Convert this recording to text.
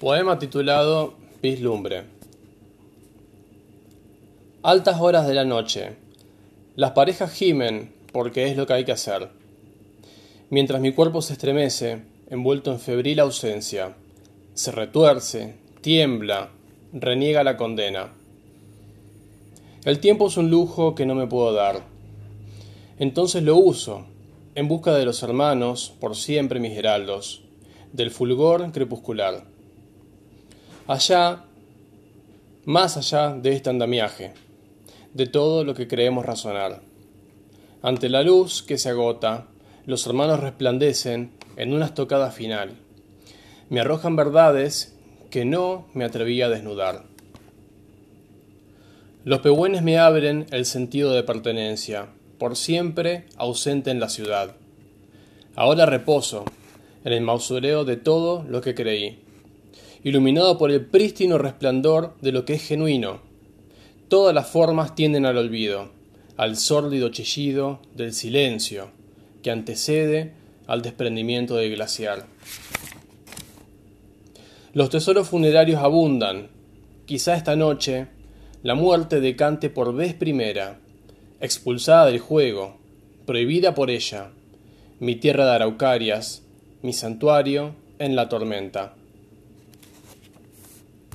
Poema titulado Vislumbre. Altas horas de la noche. Las parejas gimen porque es lo que hay que hacer. Mientras mi cuerpo se estremece, envuelto en febril ausencia, se retuerce, tiembla, reniega la condena. El tiempo es un lujo que no me puedo dar. Entonces lo uso, en busca de los hermanos, por siempre mis heraldos, del fulgor crepuscular allá, más allá de este andamiaje, de todo lo que creemos razonar. Ante la luz que se agota, los hermanos resplandecen en una estocada final. Me arrojan verdades que no me atreví a desnudar. Los pehuenes me abren el sentido de pertenencia, por siempre ausente en la ciudad. Ahora reposo en el mausoleo de todo lo que creí iluminado por el prístino resplandor de lo que es genuino. Todas las formas tienden al olvido, al sórdido chillido del silencio, que antecede al desprendimiento del glaciar. Los tesoros funerarios abundan. Quizá esta noche la muerte decante por vez primera, expulsada del juego, prohibida por ella, mi tierra de araucarias, mi santuario en la tormenta.